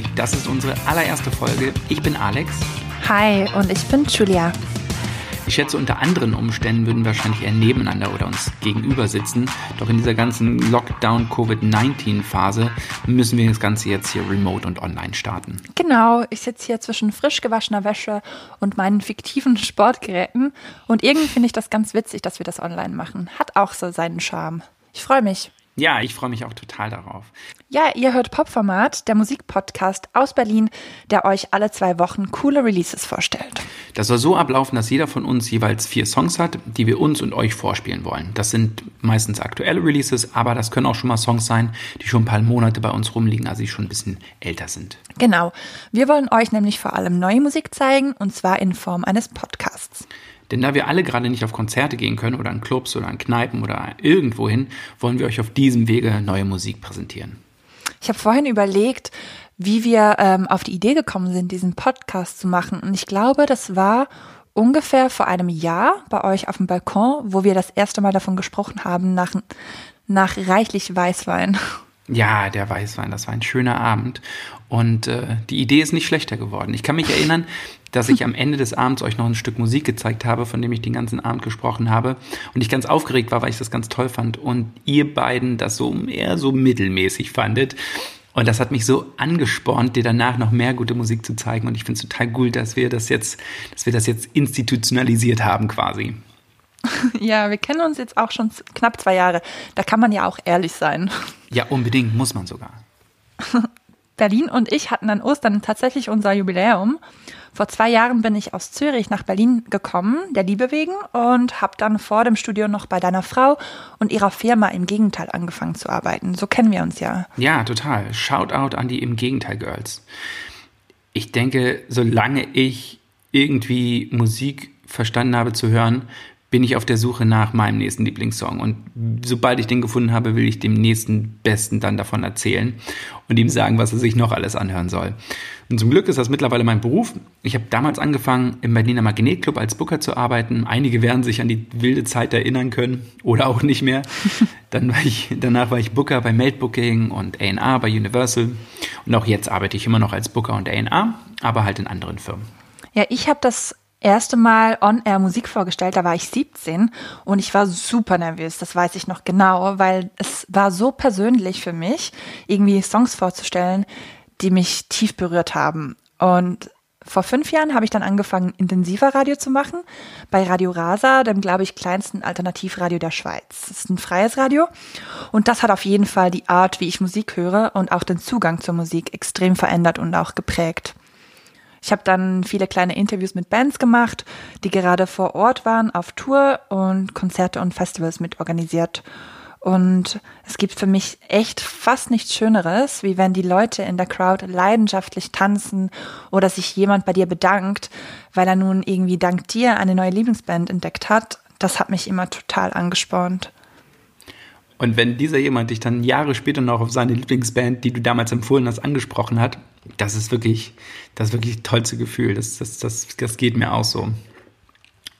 Musik. Das ist unsere allererste Folge. Ich bin Alex. Hi und ich bin Julia. Ich schätze, unter anderen Umständen würden wir wahrscheinlich eher nebeneinander oder uns gegenüber sitzen. Doch in dieser ganzen Lockdown-Covid-19-Phase müssen wir das Ganze jetzt hier remote und online starten. Genau, ich sitze hier zwischen frisch gewaschener Wäsche und meinen fiktiven Sportgeräten. Und irgendwie finde ich das ganz witzig, dass wir das online machen. Hat auch so seinen Charme. Ich freue mich. Ja, ich freue mich auch total darauf. Ja, ihr hört Popformat, der Musikpodcast aus Berlin, der euch alle zwei Wochen coole Releases vorstellt. Das soll so ablaufen, dass jeder von uns jeweils vier Songs hat, die wir uns und euch vorspielen wollen. Das sind meistens aktuelle Releases, aber das können auch schon mal Songs sein, die schon ein paar Monate bei uns rumliegen, also die schon ein bisschen älter sind. Genau. Wir wollen euch nämlich vor allem neue Musik zeigen, und zwar in Form eines Podcasts. Denn da wir alle gerade nicht auf Konzerte gehen können oder in Clubs oder in Kneipen oder irgendwohin, wollen wir euch auf diesem Wege neue Musik präsentieren. Ich habe vorhin überlegt, wie wir ähm, auf die Idee gekommen sind, diesen Podcast zu machen. Und ich glaube, das war ungefähr vor einem Jahr bei euch auf dem Balkon, wo wir das erste Mal davon gesprochen haben, nach, nach reichlich Weißwein. Ja, der Weißwein, das war ein schöner Abend. Und äh, die Idee ist nicht schlechter geworden. Ich kann mich erinnern, dass ich am Ende des Abends euch noch ein Stück Musik gezeigt habe, von dem ich den ganzen Abend gesprochen habe. Und ich ganz aufgeregt war, weil ich das ganz toll fand. Und ihr beiden das so eher so mittelmäßig fandet. Und das hat mich so angespornt, dir danach noch mehr gute Musik zu zeigen. Und ich finde es total gut, dass wir das jetzt, dass wir das jetzt institutionalisiert haben quasi. Ja, wir kennen uns jetzt auch schon knapp zwei Jahre. Da kann man ja auch ehrlich sein. Ja, unbedingt, muss man sogar. Berlin und ich hatten an Ostern tatsächlich unser Jubiläum. Vor zwei Jahren bin ich aus Zürich nach Berlin gekommen, der Liebe wegen, und habe dann vor dem Studio noch bei deiner Frau und ihrer Firma im Gegenteil angefangen zu arbeiten. So kennen wir uns ja. Ja, total. Shoutout an die im Gegenteil Girls. Ich denke, solange ich irgendwie Musik verstanden habe zu hören, bin ich auf der Suche nach meinem nächsten Lieblingssong. Und sobald ich den gefunden habe, will ich dem nächsten Besten dann davon erzählen und ihm sagen, was er sich noch alles anhören soll. Und zum Glück ist das mittlerweile mein Beruf. Ich habe damals angefangen, im Berliner Magnetclub als Booker zu arbeiten. Einige werden sich an die wilde Zeit erinnern können oder auch nicht mehr. Dann war ich, danach war ich Booker bei Meldbooking und A&R bei Universal. Und auch jetzt arbeite ich immer noch als Booker und A&R, aber halt in anderen Firmen. Ja, ich habe das erste Mal on-air Musik vorgestellt, da war ich 17 und ich war super nervös, das weiß ich noch genau, weil es war so persönlich für mich, irgendwie Songs vorzustellen, die mich tief berührt haben. Und vor fünf Jahren habe ich dann angefangen, intensiver Radio zu machen, bei Radio Rasa, dem, glaube ich, kleinsten Alternativradio der Schweiz. Das ist ein freies Radio und das hat auf jeden Fall die Art, wie ich Musik höre und auch den Zugang zur Musik extrem verändert und auch geprägt. Ich habe dann viele kleine Interviews mit Bands gemacht, die gerade vor Ort waren auf Tour und Konzerte und Festivals mit organisiert. Und es gibt für mich echt fast nichts Schöneres, wie wenn die Leute in der Crowd leidenschaftlich tanzen oder sich jemand bei dir bedankt, weil er nun irgendwie dank dir eine neue Lieblingsband entdeckt hat. Das hat mich immer total angespornt. Und wenn dieser jemand dich dann Jahre später noch auf seine Lieblingsband, die du damals empfohlen hast, angesprochen hat, das ist wirklich, das wirklich tollste Gefühl. Das, das, das, das geht mir auch so.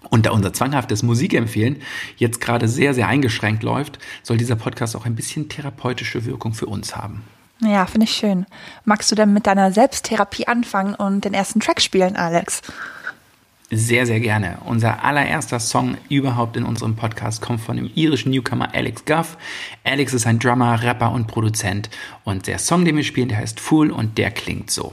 Und da unser zwanghaftes Musikempfehlen jetzt gerade sehr, sehr eingeschränkt läuft, soll dieser Podcast auch ein bisschen therapeutische Wirkung für uns haben. Ja, finde ich schön. Magst du denn mit deiner Selbsttherapie anfangen und den ersten Track spielen, Alex? Sehr, sehr gerne. Unser allererster Song überhaupt in unserem Podcast kommt von dem irischen Newcomer Alex Guff. Alex ist ein Drummer, Rapper und Produzent. Und der Song, den wir spielen, der heißt Fool und der klingt so.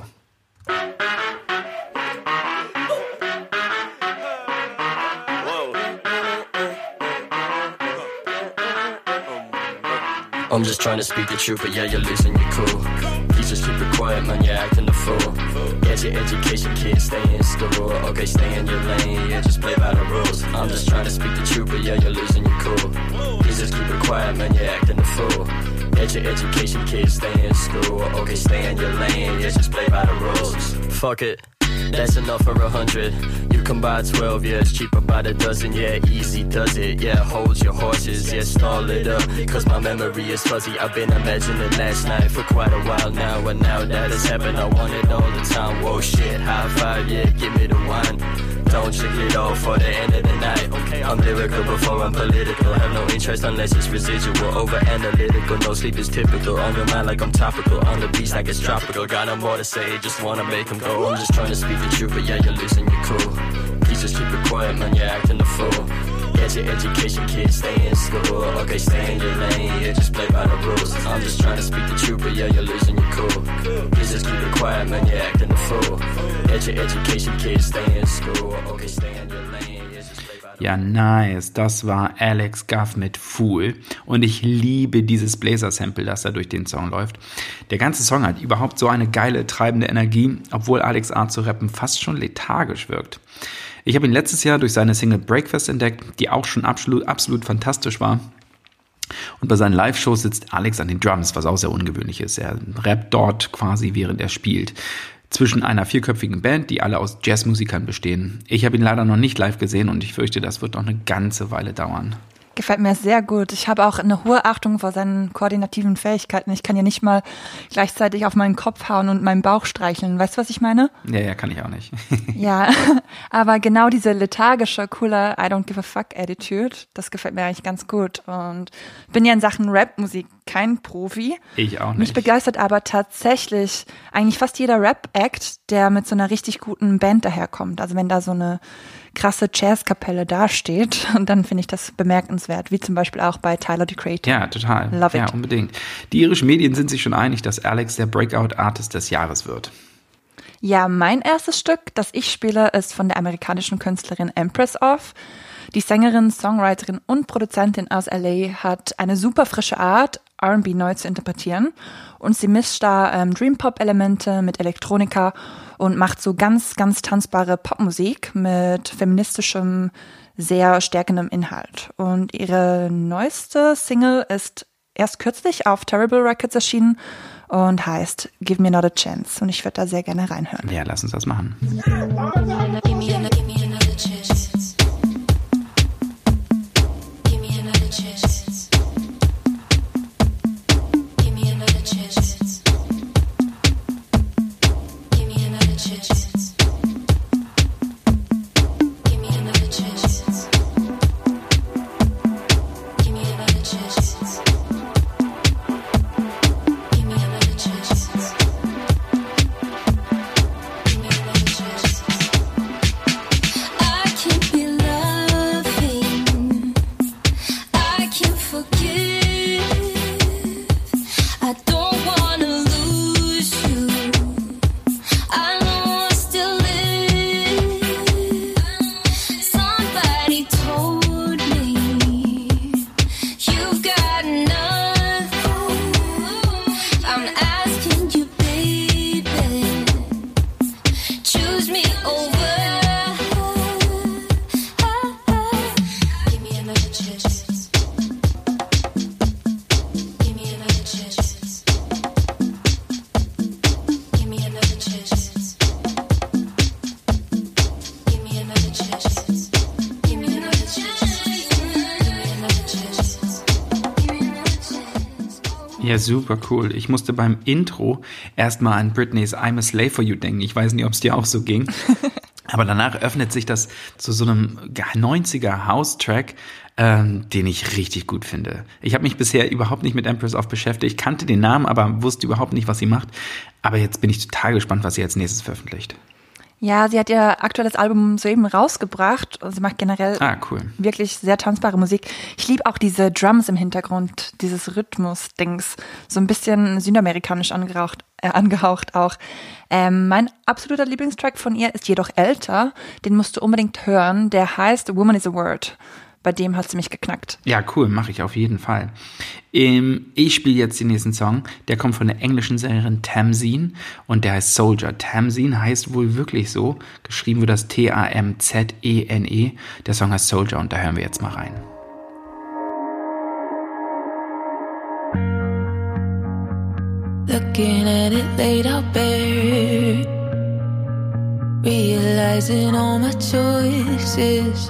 I'm just trying to speak the truth, but yeah, you're losing your cool. He's just super quiet, man, you're acting a fool. Get your education, kid, stay in school. Okay, stay in your lane, yeah, just play by the rules. I'm just trying to speak the truth, but yeah, you're losing your cool. He's just keep it quiet, man, you're acting a fool. Get your education, kid, stay in school. Okay, stay in your lane, yeah, just play by the rules. Fuck it. That's enough for a hundred. Can buy 12, yeah, it's cheaper by the dozen, yeah, easy does it, yeah, hold your horses, yeah, stall it up, cause my memory is fuzzy, I've been imagining last night for quite a while now, and now that it's happened, I want it all the time, whoa shit, high five, yeah, give me the wine, don't check it off for the end of the night. Okay, I'm lyrical before I'm political. Have no interest unless it's residual. Over analytical, no sleep is typical. On your mind like I'm topical. On the beach like it's tropical. Got no more to say, just wanna make them go. I'm just trying to speak the truth, but yeah, you're losing your quiet, man, you're acting a fool. Get your education, kids, stay in school. Okay, stay in your lane, yeah, just play by the rules. I'm just trying to speak the truth, but yeah, you're losing your cool. Please just keep it quiet, man, you're acting a fool. Get your education, kids, stay in school. Okay, stay in your lane. Ja, nice. Das war Alex Guff mit Fool. Und ich liebe dieses Blazer-Sample, das da durch den Song läuft. Der ganze Song hat überhaupt so eine geile, treibende Energie, obwohl Alex Art zu rappen fast schon lethargisch wirkt. Ich habe ihn letztes Jahr durch seine Single Breakfast entdeckt, die auch schon absolut, absolut fantastisch war. Und bei seinen Live-Shows sitzt Alex an den Drums, was auch sehr ungewöhnlich ist. Er rappt dort quasi, während er spielt. Zwischen einer vierköpfigen Band, die alle aus Jazzmusikern bestehen. Ich habe ihn leider noch nicht live gesehen und ich fürchte, das wird noch eine ganze Weile dauern. Gefällt mir sehr gut. Ich habe auch eine hohe Achtung vor seinen koordinativen Fähigkeiten. Ich kann ja nicht mal gleichzeitig auf meinen Kopf hauen und meinen Bauch streicheln. Weißt du, was ich meine? Ja, ja, kann ich auch nicht. Ja, aber genau diese lethargische, coole I don't give a fuck Attitude, das gefällt mir eigentlich ganz gut. Und bin ja in Sachen Rap-Musik kein Profi. Ich auch Mich nicht. begeistert aber tatsächlich eigentlich fast jeder Rap-Act, der mit so einer richtig guten Band daherkommt. Also wenn da so eine krasse Jazzkapelle dasteht, dann finde ich das bemerkenswert, wie zum Beispiel auch bei Tyler the Creator. Ja, total. Love ja, it. unbedingt. Die irischen Medien sind sich schon einig, dass Alex der Breakout-Artist des Jahres wird. Ja, mein erstes Stück, das ich spiele, ist von der amerikanischen Künstlerin Empress Off. Die Sängerin, Songwriterin und Produzentin aus LA hat eine super frische Art, R&B neu zu interpretieren. Und sie mischt da ähm, Dream Pop Elemente mit Elektronika und macht so ganz, ganz tanzbare Popmusik mit feministischem, sehr stärkendem Inhalt. Und ihre neueste Single ist erst kürzlich auf Terrible Records erschienen und heißt Give Me Not a Chance. Und ich würde da sehr gerne reinhören. Ja, lass uns das machen. Super cool. Ich musste beim Intro erstmal an Britneys I'm a Slave for You denken. Ich weiß nicht, ob es dir auch so ging. Aber danach öffnet sich das zu so einem 90er House-Track, ähm, den ich richtig gut finde. Ich habe mich bisher überhaupt nicht mit Empress of beschäftigt, kannte den Namen, aber wusste überhaupt nicht, was sie macht. Aber jetzt bin ich total gespannt, was sie als nächstes veröffentlicht. Ja, sie hat ihr aktuelles Album soeben rausgebracht und sie macht generell Ah, cool. wirklich sehr tanzbare Musik. Ich liebe auch diese Drums im Hintergrund, dieses Rhythmus-Dings, so ein bisschen südamerikanisch angehaucht, äh, angehaucht auch. Ähm, mein absoluter Lieblingstrack von ihr ist jedoch älter, den musst du unbedingt hören, der heißt Woman is a Word. Bei dem hat sie mich geknackt. Ja, cool, mache ich auf jeden Fall. Ähm, ich spiele jetzt den nächsten Song. Der kommt von der englischen Sängerin Tamzine und der heißt Soldier. Tamzine heißt wohl wirklich so. Geschrieben wird das T-A-M-Z-E-N-E. E. Der Song heißt Soldier und da hören wir jetzt mal rein. Looking at it laid out bare. Realizing all my choices.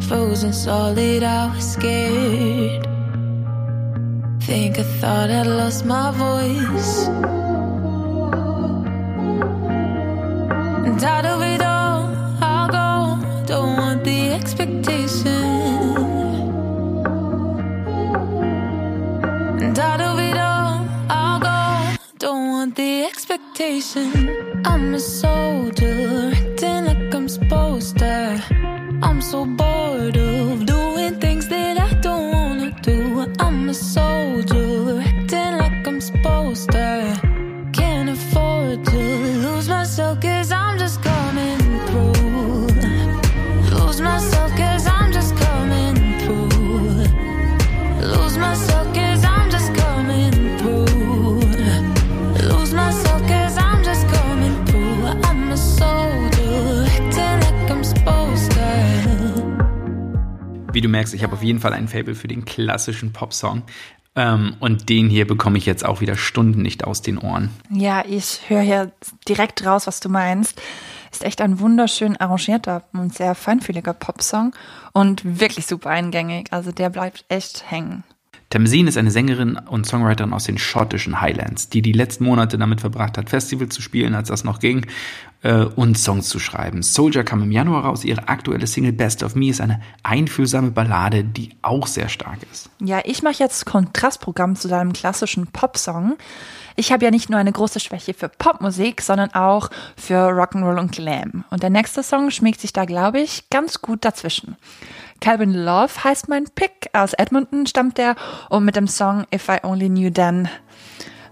Frozen solid, I was scared. Think I thought I lost my voice. And tired of it all, I'll go. Don't want the expectation. And tired of it all, I'll go. Don't want the expectation. I'm a soldier, acting like I'm supposed to. I'm so bold. Wie du merkst, ich habe auf jeden Fall ein Fable für den klassischen Popsong. Ähm, und den hier bekomme ich jetzt auch wieder Stunden nicht aus den Ohren. Ja, ich höre hier direkt raus, was du meinst. Ist echt ein wunderschön arrangierter und sehr feinfühliger Popsong und wirklich super eingängig. Also der bleibt echt hängen. Tamsin ist eine Sängerin und Songwriterin aus den schottischen Highlands, die die letzten Monate damit verbracht hat, Festivals zu spielen, als das noch ging, äh, und Songs zu schreiben. Soldier kam im Januar raus. Ihre aktuelle Single Best of Me ist eine einfühlsame Ballade, die auch sehr stark ist. Ja, ich mache jetzt Kontrastprogramm zu deinem klassischen Popsong. Ich habe ja nicht nur eine große Schwäche für Popmusik, sondern auch für Rock'n'Roll und Glam. Und der nächste Song schmiegt sich da, glaube ich, ganz gut dazwischen. Calvin Love heißt mein Pick. Aus Edmonton stammt der. Und mit dem Song If I Only Knew Then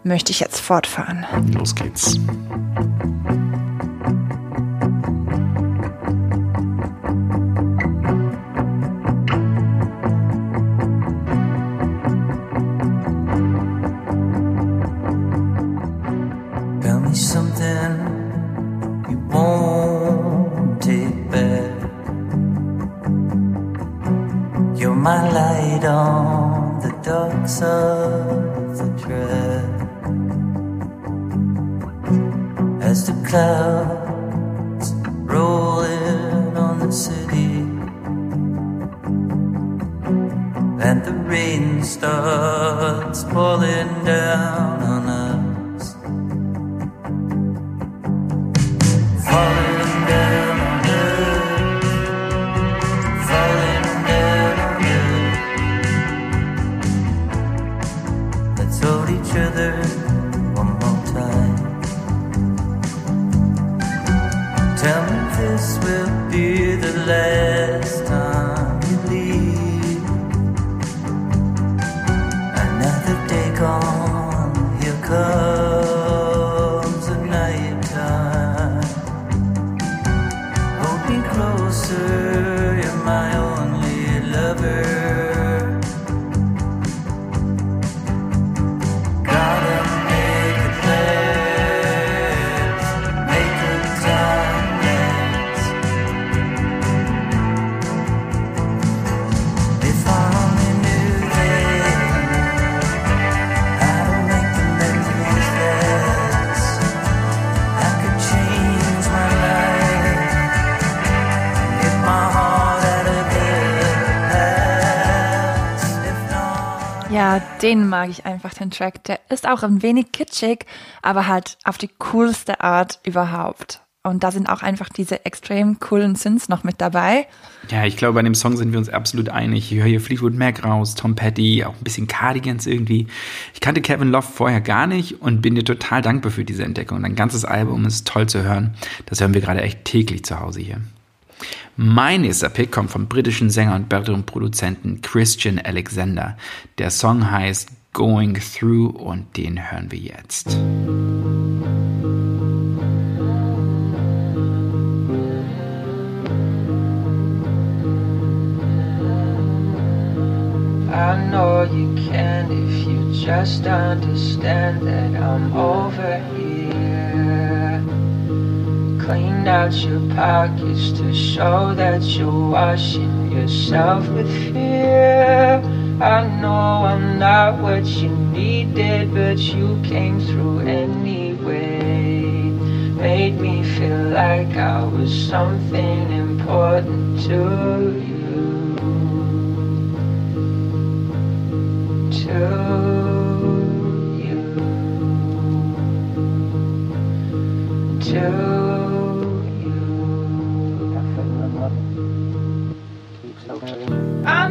möchte ich jetzt fortfahren. Los geht's. Tell me this will be the last time you leave. Another day gone, den mag ich einfach, den Track. Der ist auch ein wenig kitschig, aber halt auf die coolste Art überhaupt. Und da sind auch einfach diese extrem coolen Synths noch mit dabei. Ja, ich glaube, bei dem Song sind wir uns absolut einig. Ich höre hier Fleetwood Mac raus, Tom Petty, auch ein bisschen Cardigans irgendwie. Ich kannte Kevin Love vorher gar nicht und bin dir total dankbar für diese Entdeckung. Dein ganzes Album ist toll zu hören. Das hören wir gerade echt täglich zu Hause hier. Mein nächster Pick kommt vom britischen Sänger und Produzenten Christian Alexander. Der Song heißt Going Through und den hören wir jetzt. I know you can if you just understand that I'm over here. Cleaned out your pockets to show that you're washing yourself with fear. I know I'm not what you needed, but you came through anyway. Made me feel like I was something important to you. to you, to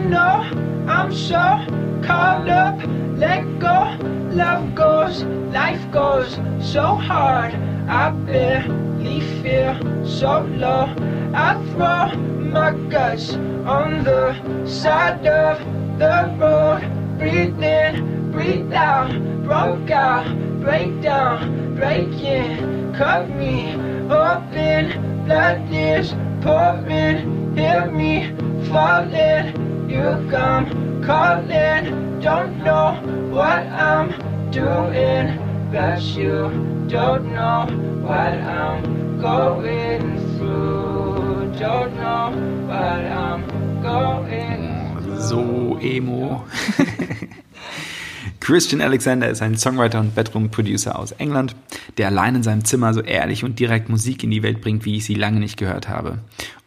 know I'm so caught up, let go, love goes, life goes so hard. I barely feel so low. I throw my guts on the side of the road. Breathe in, breathe out, broke out, break down, break in, cut me open. Blood is pouring, hear me falling. You come calling, don't know what I'm doing, but you don't know what I'm going through. Don't know what I'm going So emo. Christian Alexander ist ein Songwriter und Bedroom-Producer aus England, der allein in seinem Zimmer so ehrlich und direkt Musik in die Welt bringt, wie ich sie lange nicht gehört habe.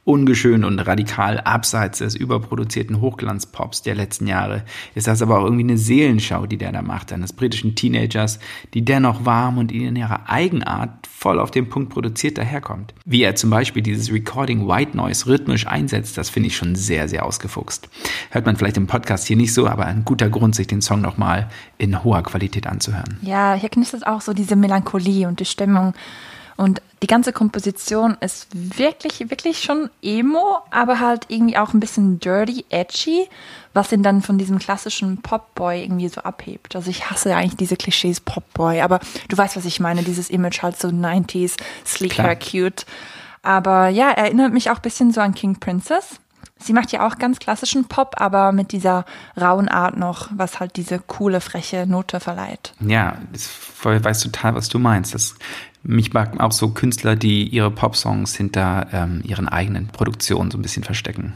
Ungeschönt und radikal abseits des überproduzierten Hochglanzpops der letzten Jahre ist das aber auch irgendwie eine Seelenschau, die der da macht, eines britischen Teenagers, die dennoch warm und in ihrer Eigenart voll auf den Punkt produziert daherkommt. Wie er zum Beispiel dieses Recording White Noise rhythmisch einsetzt, das finde ich schon sehr, sehr ausgefuchst. Hört man vielleicht im Podcast hier nicht so, aber ein guter Grund, sich den Song nochmal in hoher Qualität anzuhören. Ja, hier knistert auch so diese Melancholie und die Stimmung. Und die ganze Komposition ist wirklich, wirklich schon emo, aber halt irgendwie auch ein bisschen dirty, edgy, was ihn dann von diesem klassischen Popboy irgendwie so abhebt. Also ich hasse ja eigentlich diese Klischees Popboy, aber du weißt, was ich meine, dieses Image halt so 90s, sleek Klar. hair, cute. Aber ja, erinnert mich auch ein bisschen so an King Princess. Sie macht ja auch ganz klassischen Pop, aber mit dieser rauen Art noch, was halt diese coole, freche Note verleiht. Ja, ich weiß total, was du meinst. Das, mich mag auch so Künstler, die ihre Popsongs hinter ähm, ihren eigenen Produktionen so ein bisschen verstecken.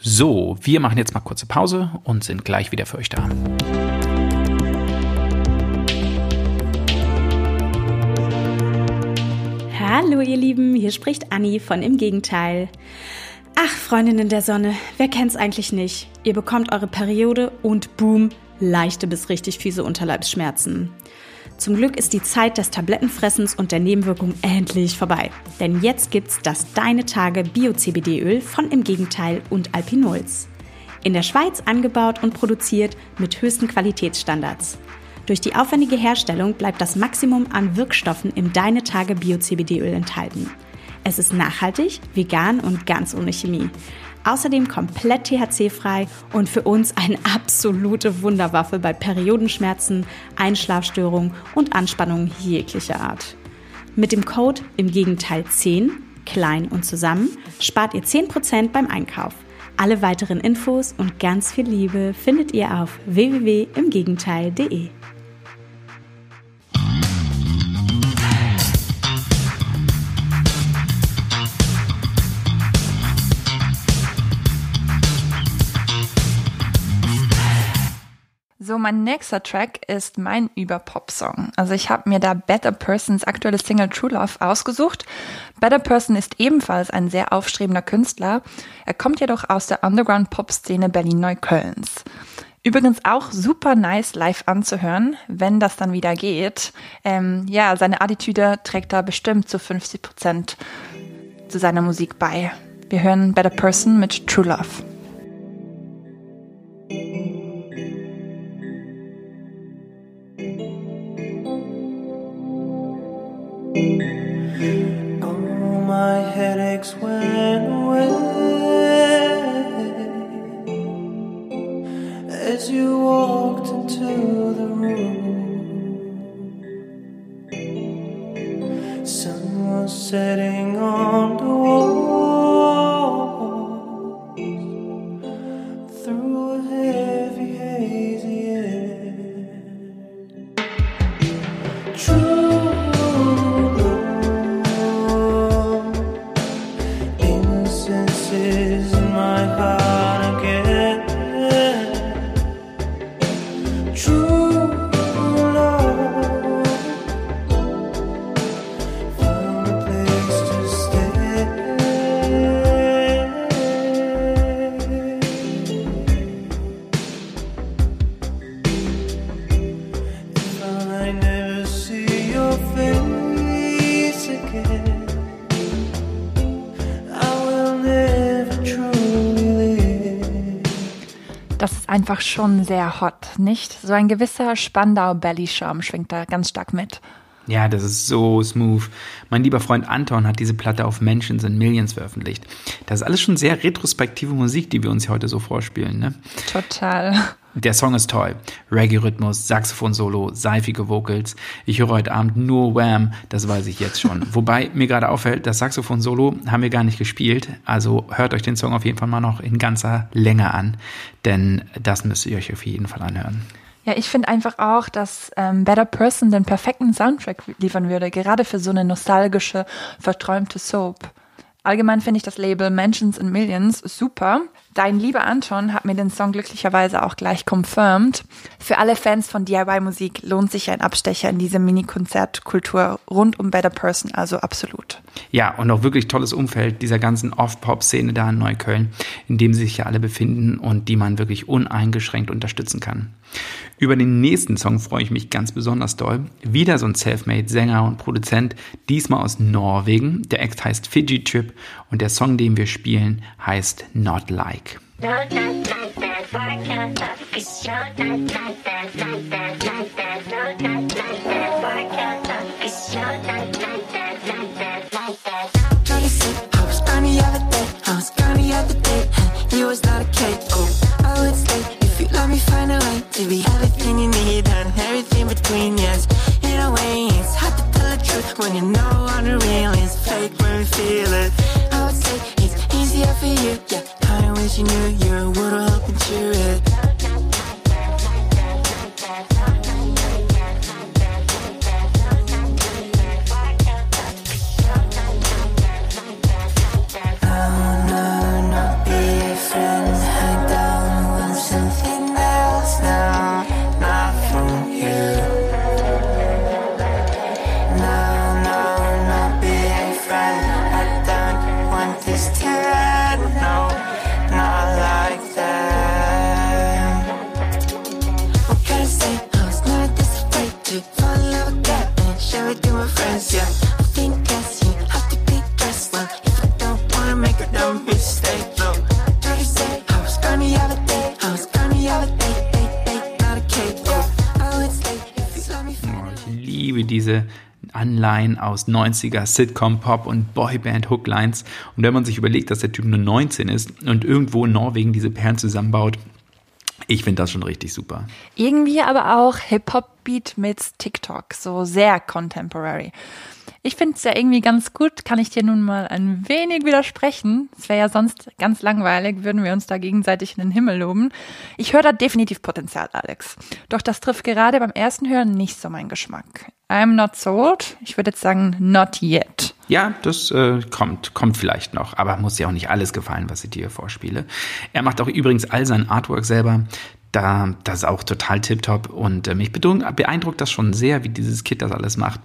So, wir machen jetzt mal kurze Pause und sind gleich wieder für euch da. Hallo ihr Lieben, hier spricht Anni von Im Gegenteil. Ach, Freundinnen der Sonne, wer kennt's eigentlich nicht? Ihr bekommt eure Periode und boom, leichte bis richtig fiese Unterleibsschmerzen. Zum Glück ist die Zeit des Tablettenfressens und der Nebenwirkungen endlich vorbei. Denn jetzt gibt's das Deine Tage Bio-CBD-Öl von Im Gegenteil und Alpinols. In der Schweiz angebaut und produziert mit höchsten Qualitätsstandards. Durch die aufwendige Herstellung bleibt das Maximum an Wirkstoffen im Deine Tage Bio-CBD-Öl enthalten. Es ist nachhaltig, vegan und ganz ohne Chemie. Außerdem komplett THC-frei und für uns eine absolute Wunderwaffe bei Periodenschmerzen, Einschlafstörungen und Anspannungen jeglicher Art. Mit dem Code im Gegenteil 10, klein und zusammen, spart ihr 10% beim Einkauf. Alle weiteren Infos und ganz viel Liebe findet ihr auf www.imgegenteil.de. So, mein nächster Track ist mein Über-Pop-Song. Also ich habe mir da Better Persons aktuelle Single True Love ausgesucht. Better Person ist ebenfalls ein sehr aufstrebender Künstler. Er kommt jedoch aus der Underground-Pop-Szene Berlin-Neuköllns. Übrigens auch super nice live anzuhören, wenn das dann wieder geht. Ähm, ja, seine Attitüde trägt da bestimmt zu 50 Prozent zu seiner Musik bei. Wir hören Better Person mit True Love. Einfach schon sehr hot, nicht? So ein gewisser Spandau-Belly-Charme schwingt da ganz stark mit. Ja, das ist so smooth. Mein lieber Freund Anton hat diese Platte auf Mentions and Millions veröffentlicht. Das ist alles schon sehr retrospektive Musik, die wir uns heute so vorspielen, ne? Total. Der Song ist toll. Reggae-Rhythmus, Saxophon-Solo, seifige Vocals. Ich höre heute Abend nur Wham, das weiß ich jetzt schon. Wobei mir gerade auffällt, das Saxophon-Solo haben wir gar nicht gespielt. Also hört euch den Song auf jeden Fall mal noch in ganzer Länge an, denn das müsst ihr euch auf jeden Fall anhören. Ja, ich finde einfach auch, dass ähm, Better Person den perfekten Soundtrack liefern würde, gerade für so eine nostalgische, verträumte Soap. Allgemein finde ich das Label Mentions in Millions super. Dein lieber Anton hat mir den Song glücklicherweise auch gleich confirmed. Für alle Fans von DIY-Musik lohnt sich ein Abstecher in diese Mini-Konzertkultur rund um Better Person, also absolut. Ja, und auch wirklich tolles Umfeld dieser ganzen Off-Pop-Szene da in Neukölln, in dem sich ja alle befinden und die man wirklich uneingeschränkt unterstützen kann. Über den nächsten Song freue ich mich ganz besonders doll. Wieder so ein Selfmade-Sänger und Produzent, diesmal aus Norwegen. Der Act heißt Fiji Trip und der Song, den wir spielen, heißt Not Like. Try to be everything you need and everything between. Yes, in a way it's hard to tell the truth when you know on the real is fake when you feel it. I would say it's easier for you. Yeah, I wish you knew you would Anleihen aus 90er Sitcom, Pop und Boyband Hooklines. Und wenn man sich überlegt, dass der Typ nur 19 ist und irgendwo in Norwegen diese Perlen zusammenbaut, ich finde das schon richtig super. Irgendwie aber auch Hip-Hop-Beat mit TikTok, so sehr contemporary. Ich finde es ja irgendwie ganz gut, kann ich dir nun mal ein wenig widersprechen. Es wäre ja sonst ganz langweilig, würden wir uns da gegenseitig in den Himmel loben. Ich höre da definitiv Potenzial, Alex. Doch das trifft gerade beim ersten Hören nicht so meinen Geschmack. I'm not sold. Ich würde jetzt sagen, not yet. Ja, das äh, kommt, kommt vielleicht noch, aber muss ja auch nicht alles gefallen, was ich dir vorspiele. Er macht auch übrigens all sein Artwork selber. Da, das ist auch total tipptopp und mich beeindruckt, beeindruckt das schon sehr, wie dieses Kid das alles macht.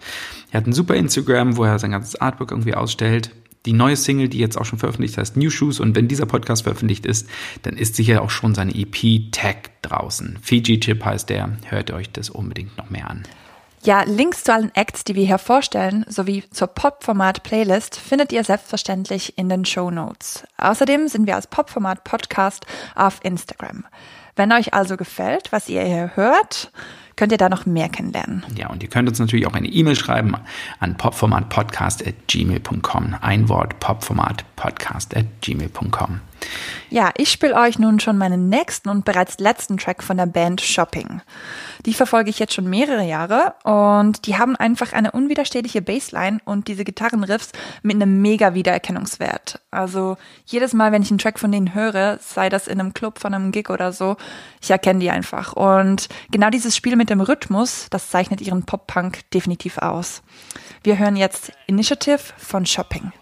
Er hat ein super Instagram, wo er sein ganzes Artwork irgendwie ausstellt. Die neue Single, die jetzt auch schon veröffentlicht heißt New Shoes und wenn dieser Podcast veröffentlicht ist, dann ist sicher auch schon seine EP Tag draußen. Fiji Chip heißt der, hört euch das unbedingt noch mehr an. Ja, Links zu allen Acts, die wir hier vorstellen, sowie zur Pop-Format-Playlist findet ihr selbstverständlich in den Show Notes. Außerdem sind wir als Pop-Format-Podcast auf Instagram. Wenn euch also gefällt, was ihr hier hört, könnt ihr da noch mehr kennenlernen. Ja, und ihr könnt uns natürlich auch eine E-Mail schreiben an popformatpodcast.gmail.com. Ein Wort, popformatpodcast.gmail.com. Ja, ich spiele euch nun schon meinen nächsten und bereits letzten Track von der Band Shopping. Die verfolge ich jetzt schon mehrere Jahre und die haben einfach eine unwiderstehliche Bassline und diese Gitarrenriffs mit einem mega Wiedererkennungswert. Also jedes Mal, wenn ich einen Track von denen höre, sei das in einem Club von einem Gig oder so, ich erkenne die einfach. Und genau dieses Spiel mit dem Rhythmus, das zeichnet ihren Pop-Punk definitiv aus. Wir hören jetzt Initiative von Shopping.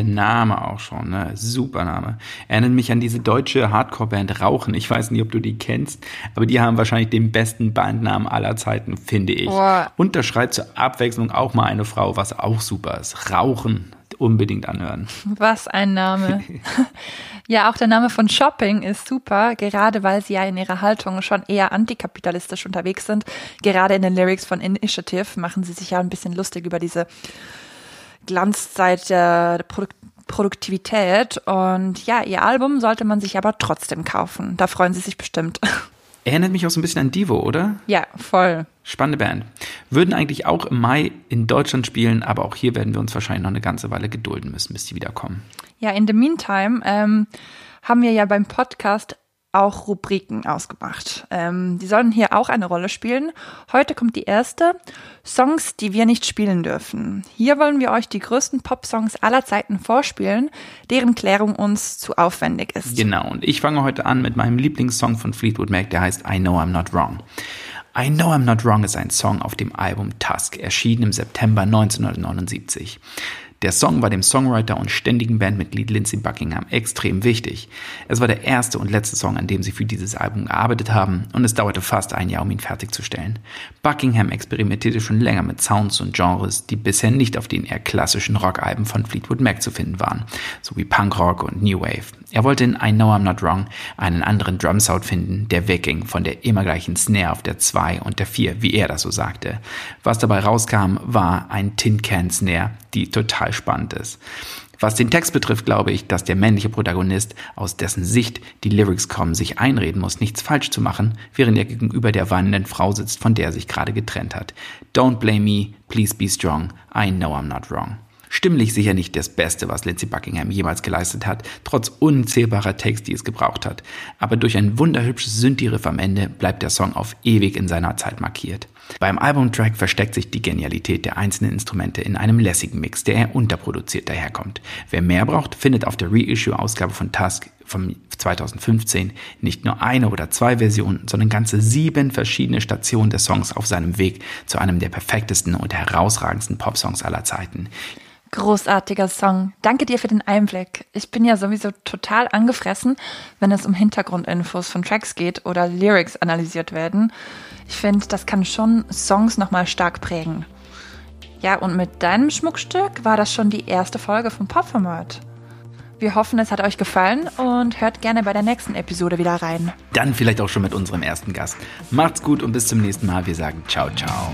Der Name auch schon, ne? Super Name. Erinnert mich an diese deutsche Hardcore-Band Rauchen. Ich weiß nicht, ob du die kennst, aber die haben wahrscheinlich den besten Bandnamen aller Zeiten, finde ich. Boah. Und da schreit zur Abwechslung auch mal eine Frau, was auch super ist. Rauchen. Unbedingt anhören. Was ein Name. ja, auch der Name von Shopping ist super, gerade weil sie ja in ihrer Haltung schon eher antikapitalistisch unterwegs sind. Gerade in den Lyrics von Initiative machen sie sich ja ein bisschen lustig über diese Glanzzeit der Produk Produktivität. Und ja, ihr Album sollte man sich aber trotzdem kaufen. Da freuen sie sich bestimmt. Erinnert mich auch so ein bisschen an Divo, oder? ja, voll. Spannende Band. Würden eigentlich auch im Mai in Deutschland spielen, aber auch hier werden wir uns wahrscheinlich noch eine ganze Weile gedulden müssen, bis die wiederkommen. Ja, in the meantime ähm, haben wir ja beim Podcast auch Rubriken ausgemacht. Ähm, die sollen hier auch eine Rolle spielen. Heute kommt die erste. Songs, die wir nicht spielen dürfen. Hier wollen wir euch die größten Pop-Songs aller Zeiten vorspielen, deren Klärung uns zu aufwendig ist. Genau, und ich fange heute an mit meinem Lieblingssong von Fleetwood Mac, der heißt I Know I'm Not Wrong. I Know I'm Not Wrong ist ein Song auf dem Album Tusk, erschienen im September 1979. Der Song war dem Songwriter und ständigen Bandmitglied Lindsey Buckingham extrem wichtig. Es war der erste und letzte Song, an dem sie für dieses Album gearbeitet haben und es dauerte fast ein Jahr, um ihn fertigzustellen. Buckingham experimentierte schon länger mit Sounds und Genres, die bisher nicht auf den eher klassischen Rockalben von Fleetwood Mac zu finden waren, sowie Punkrock und New Wave. Er wollte in I Know I'm Not Wrong einen anderen Drumsound finden, der wegging von der immer gleichen Snare auf der 2 und der 4, wie er das so sagte. Was dabei rauskam, war ein Tin Can Snare, die total spannend ist. Was den Text betrifft, glaube ich, dass der männliche Protagonist, aus dessen Sicht die Lyrics kommen, sich einreden muss, nichts falsch zu machen, während er gegenüber der weinenden Frau sitzt, von der er sich gerade getrennt hat. Don't blame me, please be strong, I know I'm not wrong. Stimmlich sicher nicht das Beste, was Lindsey Buckingham jemals geleistet hat, trotz unzählbarer Takes, die es gebraucht hat. Aber durch ein wunderhübsches Synthi-Riff am Ende bleibt der Song auf ewig in seiner Zeit markiert. Beim Albumtrack versteckt sich die Genialität der einzelnen Instrumente in einem lässigen Mix, der eher unterproduziert daherkommt. Wer mehr braucht, findet auf der Reissue-Ausgabe von Tusk vom 2015 nicht nur eine oder zwei Versionen, sondern ganze sieben verschiedene Stationen des Songs auf seinem Weg zu einem der perfektesten und herausragendsten Popsongs aller Zeiten. Großartiger Song. Danke dir für den Einblick. Ich bin ja sowieso total angefressen, wenn es um Hintergrundinfos von Tracks geht oder Lyrics analysiert werden. Ich finde, das kann schon Songs nochmal stark prägen. Ja, und mit deinem Schmuckstück war das schon die erste Folge vom Popformat. Wir hoffen, es hat euch gefallen und hört gerne bei der nächsten Episode wieder rein. Dann vielleicht auch schon mit unserem ersten Gast. Macht's gut und bis zum nächsten Mal. Wir sagen ciao, ciao.